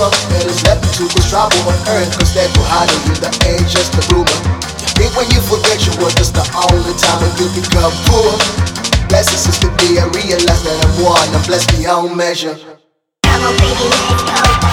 a humor. It is left to cause trouble on earth. Cause too hard on you, the age just a rumor. Think when you forget your work, it's the only time when you become poor. Blessings is to be, I realize that I'm one, I'm blessed beyond measure. Come on, baby, let's go.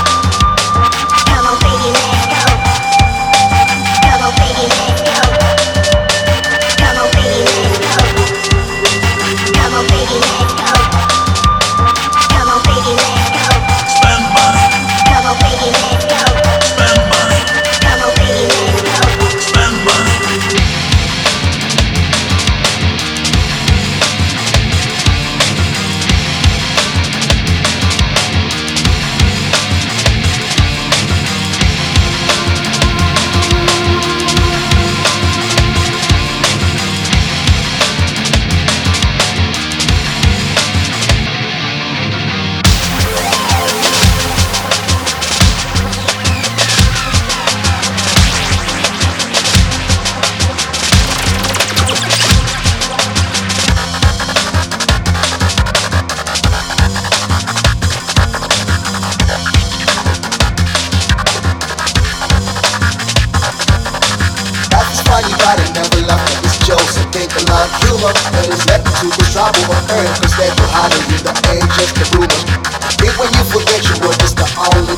rumor that is led to the trouble on earth Cause that you hiding in the angels, the rumor Even when you forget your word, it's the only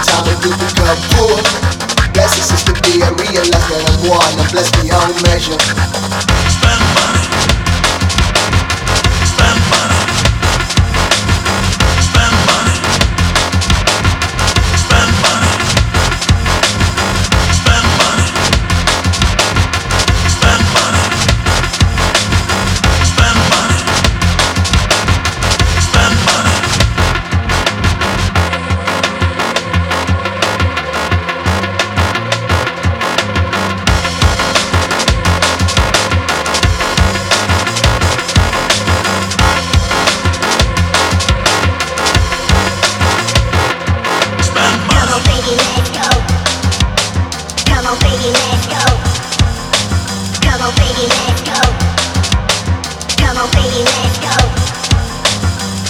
on, baby, let's go.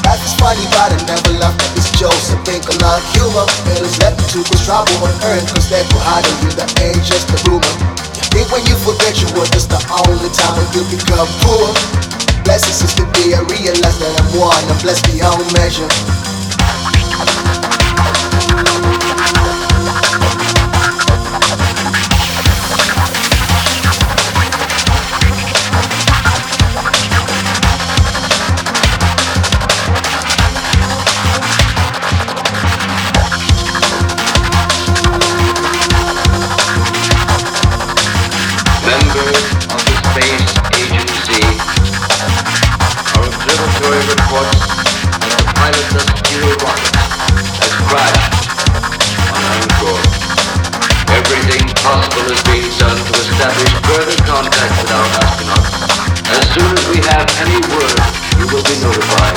Life is funny, but I never love that it's Joseph. Think a lot of humor. It is left to cause trouble on earth. Cause they're too hard on the age just a rumor. You think when you forget your work, it's the only time when you become poor. Blessings is to be, I realize that I'm one, I'm blessed beyond measure. Possible is being done to establish further contact with our astronauts. As soon as we have any word, you will be notified.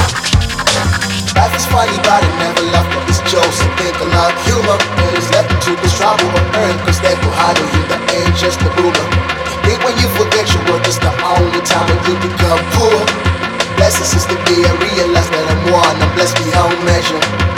Life is funny, but I never love that it's Joseph. Think a lot of humor. It is left to cause trouble on earth. Cause too hard on you, the age just a rumor. Think when you forget your work, it's the only time when you become poor. Blessings is to be, I realize that I'm one, I'm blessed beyond measure.